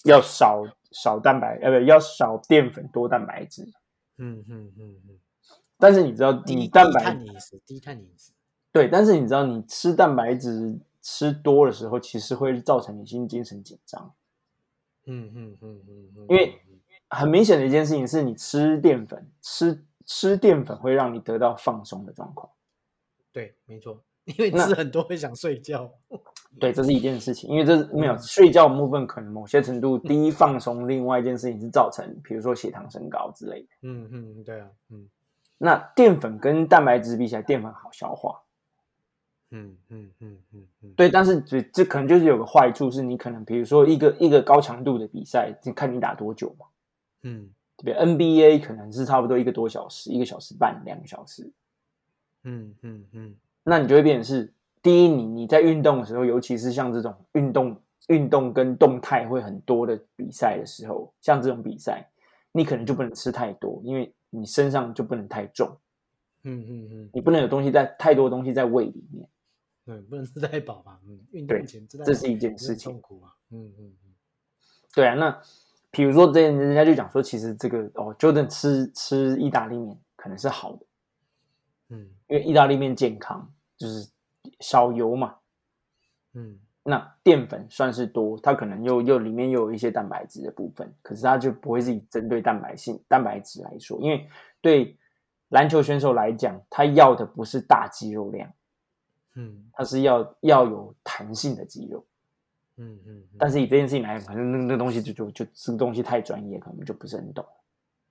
要少少蛋白，呃，不要少淀粉，多蛋白质。嗯嗯嗯嗯，但是你知道，低蛋白碳饮食，低碳饮食，对，但是你知道，你吃蛋白质吃多的时候，其实会造成你心精神紧张。嗯嗯嗯嗯嗯，因为嗯很明显的一件事情是，你吃淀粉，吃吃淀粉会让你得到放松的状况。对，没错，因为那吃很多会想睡觉。对，这是一件事情，因为这是没有睡觉的部分，可能某些程度第一放松，另外一件事情是造成，比如说血糖升高之类的。嗯嗯，对啊，嗯那淀粉跟蛋白质比起来，淀粉好消化，嗯嗯嗯嗯嗯，对，但是这这可能就是有个坏处，是你可能比如说一个一个高强度的比赛，你看你打多久嘛，嗯。对不对？NBA 可能是差不多一个多小时，一个小时半，两个小时，嗯嗯嗯。那你就会变成是，第一，你你在运动的时候，尤其是像这种运动运动跟动态会很多的比赛的时候，像这种比赛，你可能就不能吃太多，因为你身上就不能太重，嗯嗯嗯，你不能有东西在太多东西在胃里面。对，不能吃太饱吧。嗯，运对动前吃太这是一件事情痛苦啊。嗯嗯嗯对啊，那比如说这人家就讲说，其实这个哦，Jordan 吃吃意大利面可能是好的，嗯因为意大利面健康，就是少油嘛。嗯那淀粉算是多，它可能又又里面又有一些蛋白质的部分，可是它就不会是以针对蛋白性蛋白质来说，因为对篮球选手来讲，他要的不是大肌肉量，嗯它是要要有弹性的肌肉。嗯嗯，但是以这件事情来讲，可能那那东西就就就这个东西太专业，可能就不是很懂。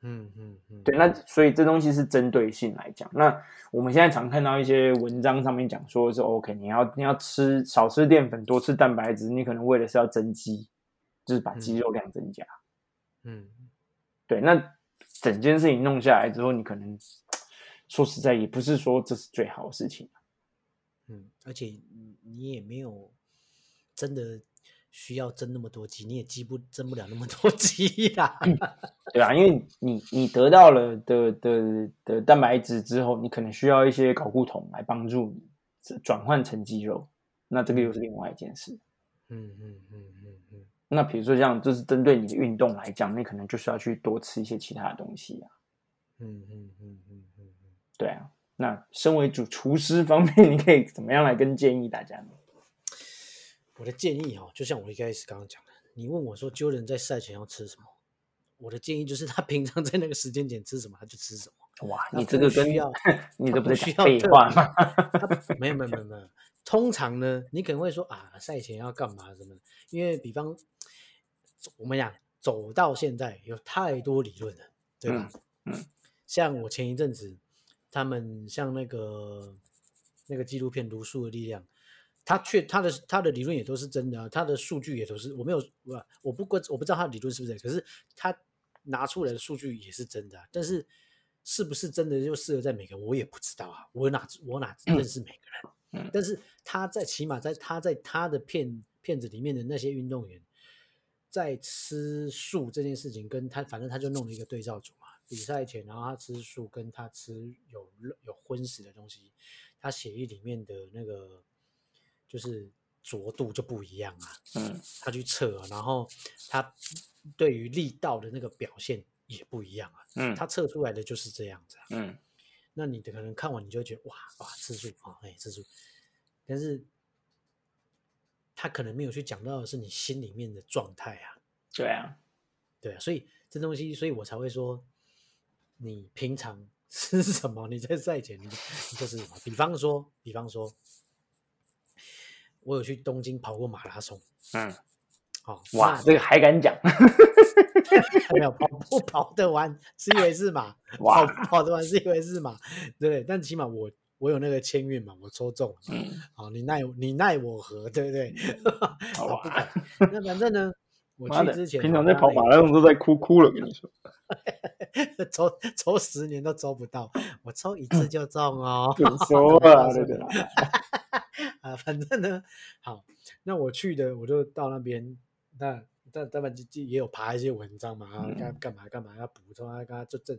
嗯嗯嗯，对，那所以这东西是针对性来讲。那我们现在常看到一些文章上面讲说是 OK，你要你要吃少吃淀粉，多吃蛋白质，你可能为的是要增肌，就是把肌肉量增加。嗯对，那整件事情弄下来之后，你可能说实在也不是说这是最好的事情。嗯，而且你你也没有真的需要增那么多肌，你也积不增不了那么多肌啦。对啊，因为你你得到了的的的蛋白质之后，你可能需要一些睾固酮来帮助你转转换成肌肉，那这个又是另外一件事。嗯嗯嗯嗯嗯那比如说像就是针对你的运动来讲，你可能就是要去多吃一些其他的东西啊。嗯嗯嗯嗯嗯嗯，对啊，那身为主厨师方面，你可以怎么样来跟建议大家呢？我的建议哈，就像我一开始刚刚讲的，你问我说 Jordan 在赛前要吃什么，我的建议就是他平常在那个时间点吃什么他就吃什么。哇，你这个跟需要 你这不是废要特别话吗？没有没有没有没有，通常呢，你可能会说啊，赛前要干嘛什么的？因为比方我们讲走到现在有太多理论了，对吧？嗯嗯像我前一阵子他们像那个那个纪录片《卢素的力量》，他确他的他的理论也都是真的啊，他的数据也都是我没有我我不过我不知道他的理论是不是，可是他拿出来的数据也是真的、啊，但是是不是真的就适合在每个人，我也不知道啊，我哪我哪认识每个人？嗯但是他在起码在他在他的片片子里面的那些运动员，在吃素这件事情，跟他反正他就弄了一个对照组嘛，比赛前然后他吃素，跟他吃有肉有荤食的东西，他血液里面的那个就是浊度就不一样啊。嗯他去测、啊，然后他对于力道的那个表现也不一样啊。嗯他测出来的就是这样子啊。嗯那你的可能看完你就会觉得哇哇吃素啊，哎吃素，但是他可能没有去讲到的是你心里面的状态啊，对啊，对啊，所以这东西，所以我才会说，你平常 吃什么，你在赛前你就你就是什么，比方说，比方说，我有去东京跑过马拉松，嗯，哦，哇，那这个还敢讲？没有跑不跑得完是一回事嘛，哇跑不跑得完是一回事嘛，对不对？但起码我我有那个签运嘛，我抽中嗯，好，你奈你奈我何，对不对？好吧，那反正呢，我，去之前平常在跑马拉松都在哭哭了，跟你说，抽抽十年都抽不到，我抽一次就中哦。怎么说啊？对 对，啊，反正呢，好，那我去的我就到那边，那但当然就就也有爬一些文章嘛，啊，干干嘛干嘛要补充啊，干嘛就正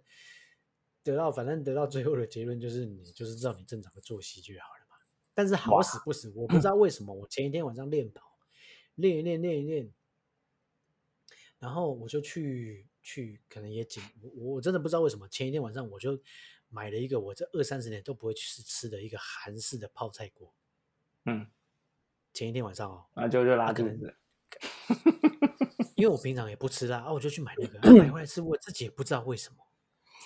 得到，反正得到最后的结论就是你就是照你正常的作息就好了嘛。但是好死不死，我不知道为什么，我前一天晚上练跑，练一练练一练，然后我就去去，可能也紧，我我真的不知道为什么，前一天晚上我就买了一个我这二三十年都不会去吃的一个韩式的泡菜锅。嗯，前一天晚上哦，然后就就拉啊可能肚子，因为我平常也不吃辣啊，我就去买那个，啊买回来吃，我自己也不知道为什么。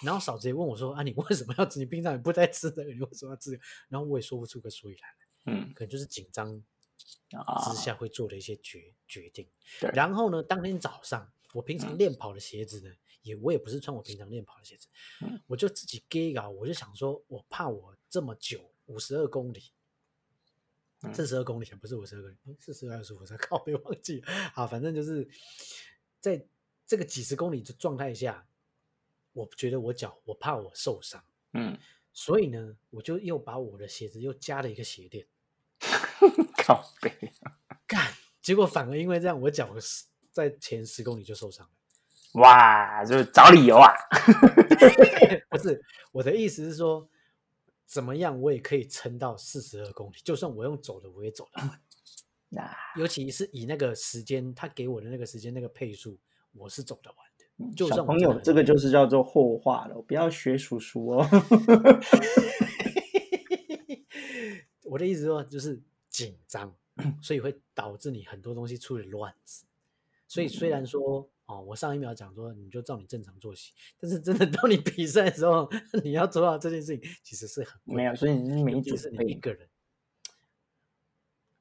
然后嫂子也问我说：“啊，你为什么要吃？你平常也不在吃这个，你为什么要吃这个？”然后我也说不出个所以然来，嗯可能就是紧张啊之，下会做的一些决决定。然后呢，当天早上我平常练跑的鞋子呢，也我也不是穿我平常练跑的鞋子，嗯。我就自己 gay 搞，我就想说，我怕我这么久五十二公里，嗯。四。十二公里不是五十二公里，四十二还是五十二，靠，别忘记了。好，反正就是在这个几十公里的状态下，我觉得我脚，我怕我受伤，嗯，所以呢，我就又把我的鞋子又加了一个鞋垫，靠背，干，结果反而因为这样，我脚是在前十公里就受伤了。哇，就是找理由啊，不是我的意思是说，怎么样我也可以撑到四十二公里，就算我用走的，我也走得完。那 尤其是以那个时间，他给我的那个时间那个配速，我是走得完的。就小算我真的很，朋友这个就是叫做后话了，不要学叔叔哦。我的意思说就是紧张，所以会导致你很多东西出了乱子。所以虽然说哦，我上一秒讲说你就照你正常作息，但是真的到你比赛的时候，你要做到这件事情，其实是很困没有，所以你是没准备是你一备，个人。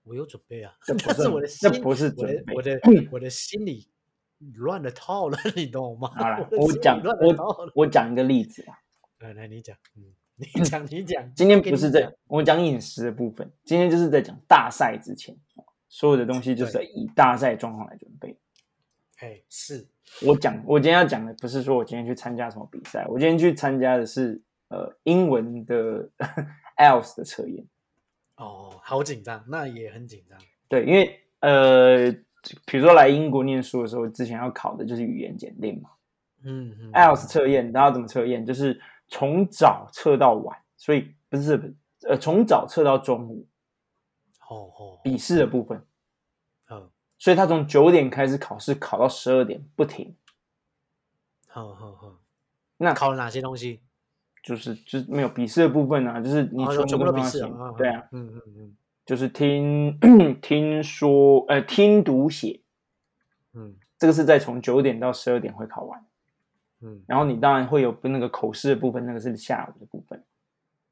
我有准备啊，这不 但是是我的心，这不是我的我 的我的心里乱了套了，你懂吗？我讲。我我讲一个例子啊，来来，你讲，嗯，你讲，你讲。今天不是在讲我讲饮食的部分，今天就是在讲大赛之前，所有的东西就是以大赛状况来准备。哎，是，我讲，我今天要讲的不是说我今天去参加什么比赛，我今天去参加的是呃英文的 IELTS 的测验。哦，好紧张，那也很紧张。对，因为呃，比如说来英国念书的时候，之前要考的就是语言检定嘛嗯嗯 IELTS 测验，大家怎么测验？就是从早测到晚，所以不是呃从早测到中午，哦哦，笔试的部分，嗯，所以他从九点开始考试，考到十二点不停。好好好，那考了哪些东西？就是就是没有笔试的部分啊，就是你哦全全部都笔试啊，对啊，，嗯嗯嗯就是听 听说呃听读写，嗯这个是在从九点到十二点会考完，嗯然后你当然会有那个口试的部分，那个是下午的部分。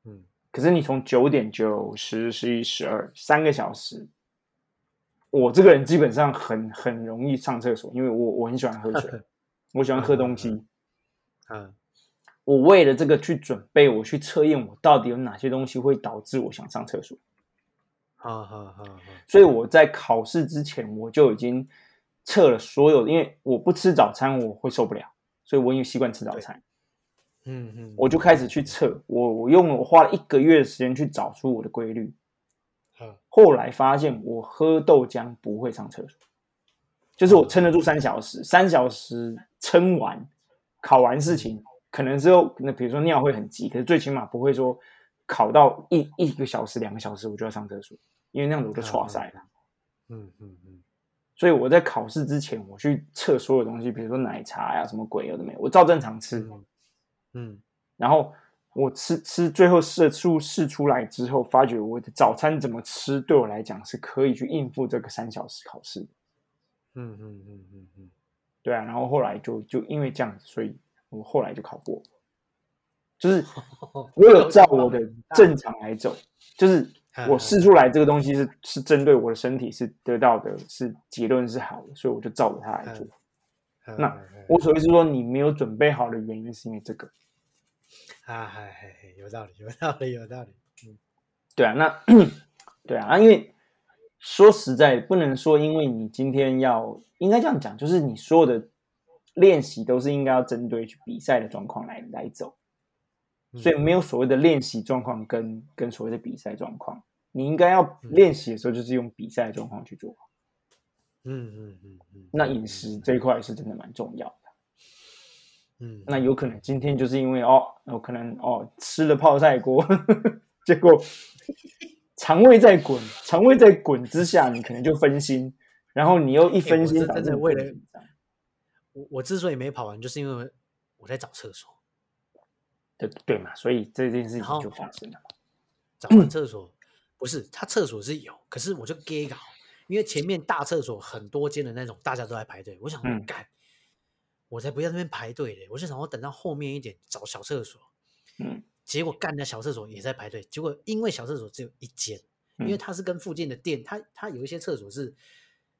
嗯可是你从九点、九、十、十一、十二三个小时，我这个人基本上很很容易上厕所，因为我我很喜欢喝水，我喜欢喝东西。嗯我为了这个去准备，我去测验我到底有哪些东西会导致我想上厕所，好好好好，所以我在考试之前我就已经测了所有，因为我不吃早餐我会受不了，所以我已经习惯吃早餐。嗯嗯，我就开始去测，我我用了我花了一个月的时间去找出我的规律，好后来发现我喝豆浆不会上厕所，就是我撑得住三小时，三小时撑完，考完事情可能之后那比如说尿会很急，可是最起码不会说考到一一个小时两个小时我就要上厕所，因为那样子我就错赛了。嗯嗯嗯所以我在考试之前，我去测所有东西，比如说奶茶呀、什么鬼有的没有，我照正常吃。嗯嗯然后我吃吃，最后试出试出来之后，发觉我的早餐怎么吃，对我来讲是可以去应付这个三小时考试的。嗯嗯嗯嗯嗯，对啊，然后后来就就因为这样子，所以我后来就考过，就是 我有照我的正常来走，就是我试出来这个东西是是针对我的身体是得到的是结论是好的，所以我就照着它来做。那我所谓是说你没有准备好的原因是因为这个。啊，有道理，有道理，有道理。嗯对啊，那对啊，啊因为说实在，不能说因为你今天要，应该这样讲，就是你所有的练习都是应该要针对去比赛的状况来来走，所以没有所谓的练习状况跟跟所谓的比赛状况，你应该要练习的时候就是用比赛状况去做。嗯嗯嗯嗯，那饮食这一块是真的蛮重要的。嗯，那有可能今天就是因为哦，我可能哦吃了泡菜锅，结果肠胃在滚，肠胃在滚之下，你可能就分心，然后你又一分心，真的为了我我之所以没跑完，就是因为我在找厕所。对对嘛，所以这件事情就发生了。找完厕所不是他厕所是有，可是我就 gay 搞。因为前面大厕所很多间的那种，大家都在排队。我想说，干，我才不要那边排队嘞！我就想我等到后面一点找小厕所。嗯，结果干的小厕所也在排队。结果因为小厕所只有一间，因为它是跟附近的店，它它有一些厕所是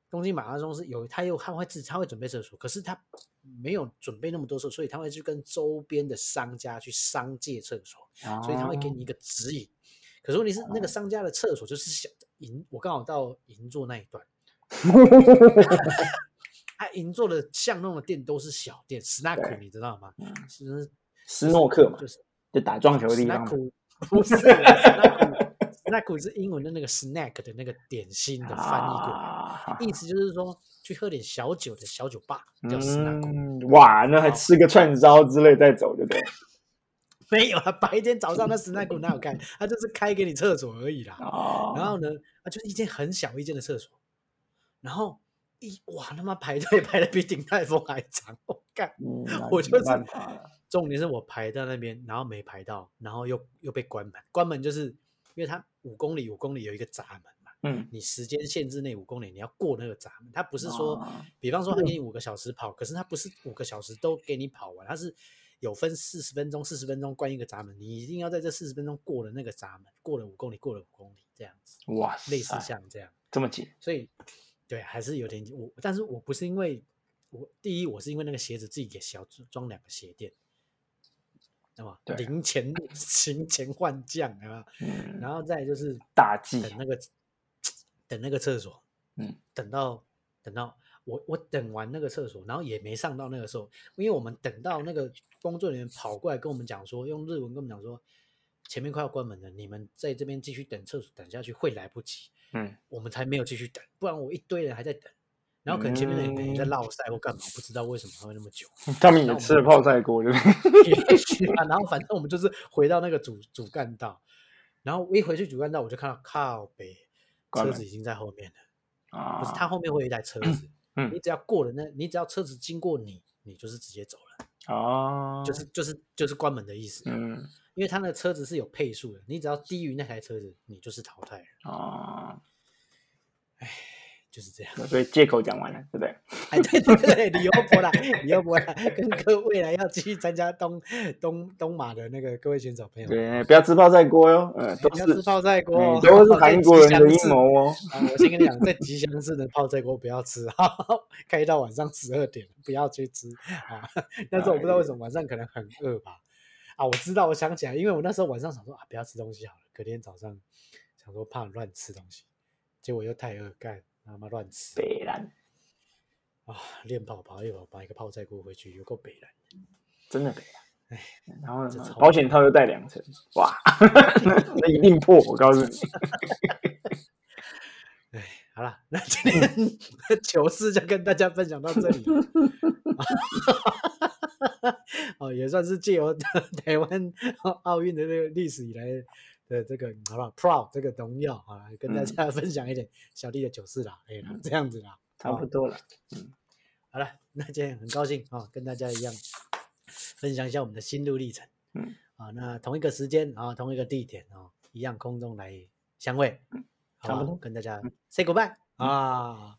东京马拉松是有，他又他会自他会准备厕所，可是他没有准备那么多厕所，所以他会去跟周边的商家去商借厕所，所以他会给你一个指引。可是问题是，那个商家的厕所就是小的银，我刚好到银座那一段，他银座的巷弄的店都是小店，snack 你知道吗？是斯诺克嘛，就是就打撞球的地方。不是，snack 是英文的那个 snack 的那个点心的翻译过来，意思就是说去喝点小酒的小酒吧叫 snack。哇，那还吃个串烧之类再走，对不对？没有啊，白天早上那 snack 哪有开？他就是开给你厕所而已啦。哦。然后呢，啊，就是一间很小一间的厕所。然后一哇，他妈排队排的比顶泰丰还长，我干！我就是重点是我排到那边，然后没排到，然后又又被关门。关门就是因为它五公里五公里有一个闸门嘛。嗯。你时间限制内五公里，你要过那个闸门。它不是说，比方说他给你五个小时跑，可是他不是五个小时都给你跑完，他是。有分四十分钟，四十分钟关一个闸门，你一定要在这四十分钟过了那个闸门，过了五公里，过了五公里这样子。哇，类似像这样这么紧，所以对，还是有点我，但是我不是因为我第一，我是因为那个鞋子自己给小装两个鞋垫，那么零钱 行钱换将啊，然后再就是大忌等那个等那个厕所，嗯，等到等到。我我等完那个厕所，然后也没上到那个时候，因为我们等到那个工作人员跑过来跟我们讲说，用日文跟我们讲说，前面快要关门了，你们在这边继续等厕所，等下去会来不及。嗯，我们才没有继续等，不然我一堆人还在等，然后可能前面的人在落赛或干嘛，不知道为什么他会那么久。他们也吃了泡菜锅，对不对？也许啊，然后反正我们就是回到那个主主干道，然后我一回去主干道，我就看到靠北车子已经在后面了啊，不是他后面会有一台车子。你只要过了那，你只要车子经过你，你就是直接走了哦，就是就是就是关门的意思。嗯，因为他那个车子是有配速的，你只要低于那台车子，你就是淘汰了啊。哎。就是这样，所以借口讲完了，对不对？哎，对对对，李优博啦，李优博啦，跟各位来要继续参加东东东马的那个各位选手朋友，对，不要吃泡菜锅哟，嗯，都是吃泡菜锅，都是韩国人的阴谋哦。我先跟你讲，在吉祥寺的泡菜锅不要吃，开到晚上十二点不要去吃啊。但是我不知道为什么晚上可能很饿吧？啊，我知道，我想起来，因为我那时候晚上想说啊，不要吃东西好了，隔天早上想说怕乱吃东西，结果又太饿干。他妈乱吃，北蓝啊！练跑跑一跑，把一个泡菜锅回去，有够北蓝，真的北蓝。哎，然后保险套又带两层，哇，那一定破！我告诉你。哎，好了，那今天 糗事就跟大家分享到这里。哦，也算是借由台湾奥运的那个历史以来。的这个好不好？Proud 这个荣耀啊，跟大家 分享一点小弟的糗事啦，哎，这样子啦，差不多了。嗯，好了，那今天很高兴啊，跟大家一样分享一下我们的心路历程。嗯，啊，那同一个时间啊，同一个地点啊，一样空中来相会，差不多跟大家 say goodbye 啊。